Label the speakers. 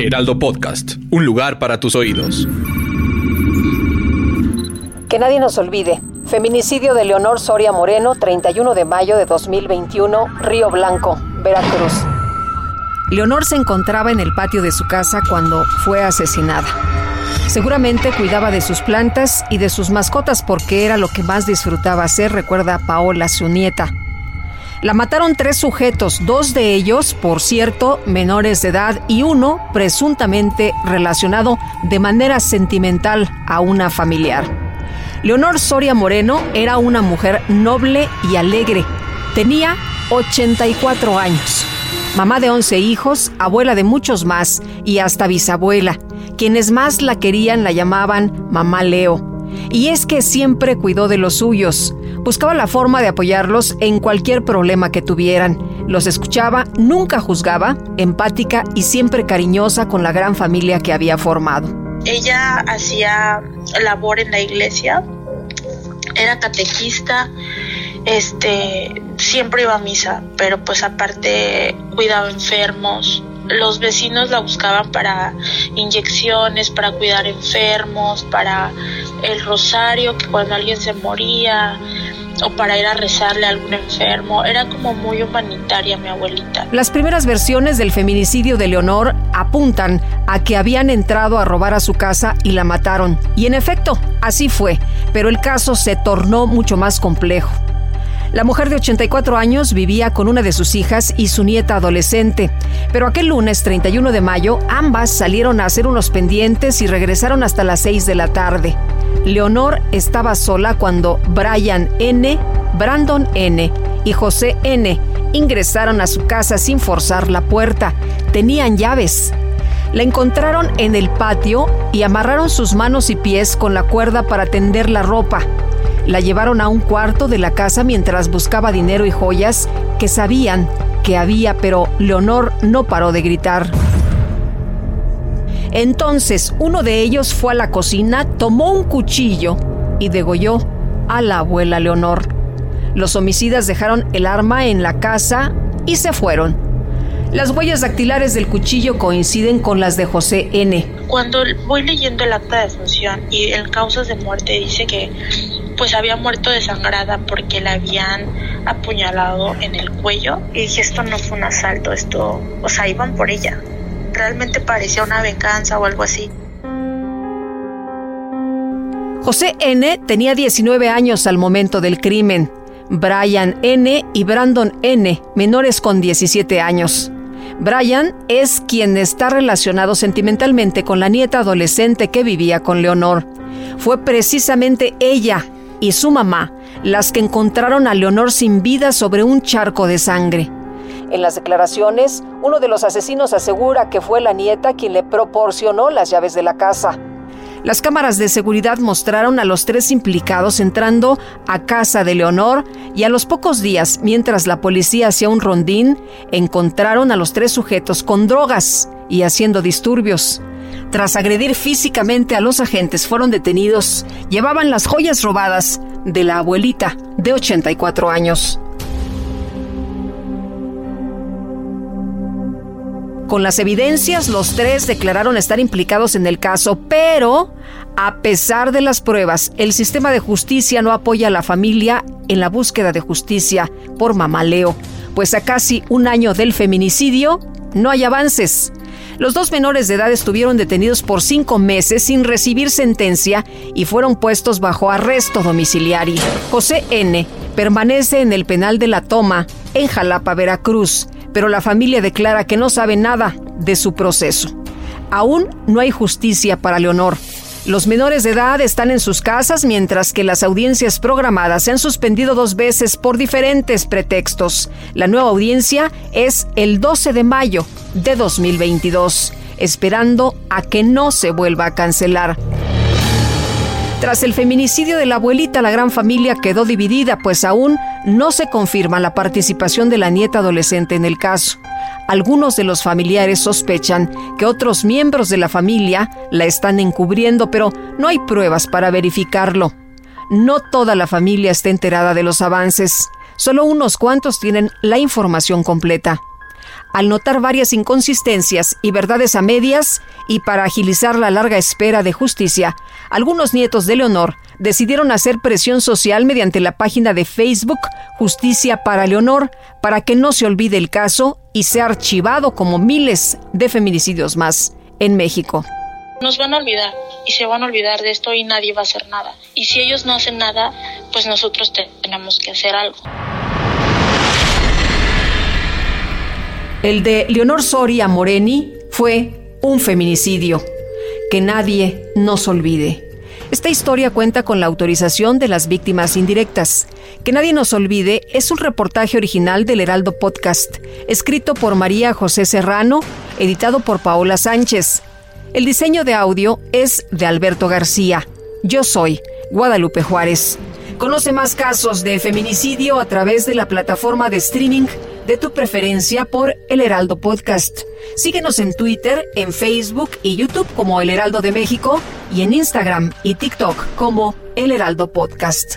Speaker 1: Heraldo Podcast, un lugar para tus oídos.
Speaker 2: Que nadie nos olvide. Feminicidio de Leonor Soria Moreno, 31 de mayo de 2021, Río Blanco, Veracruz. Leonor se encontraba en el patio de su casa cuando fue asesinada. Seguramente cuidaba de sus plantas y de sus mascotas porque era lo que más disfrutaba hacer, recuerda Paola, su nieta. La mataron tres sujetos, dos de ellos, por cierto, menores de edad y uno presuntamente relacionado de manera sentimental a una familiar. Leonor Soria Moreno era una mujer noble y alegre. Tenía 84 años. Mamá de 11 hijos, abuela de muchos más y hasta bisabuela. Quienes más la querían la llamaban Mamá Leo. Y es que siempre cuidó de los suyos. Buscaba la forma de apoyarlos en cualquier problema que tuvieran. Los escuchaba, nunca juzgaba, empática y siempre cariñosa con la gran familia que había formado.
Speaker 3: Ella hacía labor en la iglesia, era catequista, este, siempre iba a misa, pero pues aparte cuidaba enfermos, los vecinos la buscaban para inyecciones, para cuidar enfermos, para el rosario, que cuando alguien se moría, o para ir a rezarle a algún enfermo. Era como muy humanitaria mi abuelita.
Speaker 2: Las primeras versiones del feminicidio de Leonor apuntan a que habían entrado a robar a su casa y la mataron. Y en efecto, así fue, pero el caso se tornó mucho más complejo. La mujer de 84 años vivía con una de sus hijas y su nieta adolescente, pero aquel lunes 31 de mayo ambas salieron a hacer unos pendientes y regresaron hasta las 6 de la tarde. Leonor estaba sola cuando Brian N., Brandon N. y José N. ingresaron a su casa sin forzar la puerta. Tenían llaves. La encontraron en el patio y amarraron sus manos y pies con la cuerda para tender la ropa. La llevaron a un cuarto de la casa mientras buscaba dinero y joyas que sabían que había, pero Leonor no paró de gritar. Entonces uno de ellos fue a la cocina, tomó un cuchillo y degolló a la abuela Leonor. Los homicidas dejaron el arma en la casa y se fueron. Las huellas dactilares del cuchillo coinciden con las de José N.
Speaker 3: Cuando voy leyendo el acta de función y en causas de muerte dice que pues había muerto desangrada porque la habían apuñalado en el cuello y dije esto no fue un asalto, esto, o sea, iban por ella. Realmente parecía una venganza o algo así.
Speaker 2: José N. tenía 19 años al momento del crimen. Brian N. y Brandon N., menores con 17 años. Brian es quien está relacionado sentimentalmente con la nieta adolescente que vivía con Leonor. Fue precisamente ella y su mamá las que encontraron a Leonor sin vida sobre un charco de sangre. En las declaraciones, uno de los asesinos asegura que fue la nieta quien le proporcionó las llaves de la casa. Las cámaras de seguridad mostraron a los tres implicados entrando a casa de Leonor y a los pocos días, mientras la policía hacía un rondín, encontraron a los tres sujetos con drogas y haciendo disturbios. Tras agredir físicamente a los agentes, fueron detenidos. Llevaban las joyas robadas de la abuelita de 84 años. Con las evidencias, los tres declararon estar implicados en el caso, pero a pesar de las pruebas, el sistema de justicia no apoya a la familia en la búsqueda de justicia por mamá Leo, pues a casi un año del feminicidio no hay avances. Los dos menores de edad estuvieron detenidos por cinco meses sin recibir sentencia y fueron puestos bajo arresto domiciliario. José N. permanece en el penal de la Toma, en Jalapa, Veracruz, pero la familia declara que no sabe nada de su proceso. Aún no hay justicia para Leonor Los menores de edad están en sus casas mientras que las audiencias programadas se han suspendido dos veces por diferentes pretextos. La nueva audiencia es el 12 de mayo de 2022, esperando a que no se vuelva a cancelar. Tras el feminicidio de la abuelita, la gran familia quedó dividida, pues aún no se confirma la participación de la nieta adolescente en el caso. Algunos de los familiares sospechan que otros miembros de la familia la están encubriendo, pero no hay pruebas para verificarlo. No toda la familia está enterada de los avances, solo unos cuantos tienen la información completa al notar varias inconsistencias y verdades a medias, y para agilizar la larga espera de justicia, algunos nietos de Leonor decidieron hacer presión social mediante la página de Facebook Justicia para Leonor para que no se olvide el caso y sea archivado como miles de feminicidios más en México.
Speaker 3: Nos van a olvidar y se van a olvidar de esto y nadie va a hacer nada. Y si ellos no hacen nada, pues nosotros tenemos que hacer algo.
Speaker 2: El de Leonor Soria Moreni fue un feminicidio. Que nadie nos olvide. Esta historia cuenta con la autorización de las víctimas indirectas. Que nadie nos olvide es un reportaje original del Heraldo Podcast, escrito por María José Serrano, editado por Paola Sánchez. El diseño de audio es de Alberto García. Yo soy Guadalupe Juárez. Conoce más casos de feminicidio a través de la plataforma de streaming de tu preferencia por El Heraldo Podcast. Síguenos en Twitter, en Facebook y YouTube como El Heraldo de México y en Instagram y TikTok como El Heraldo Podcast.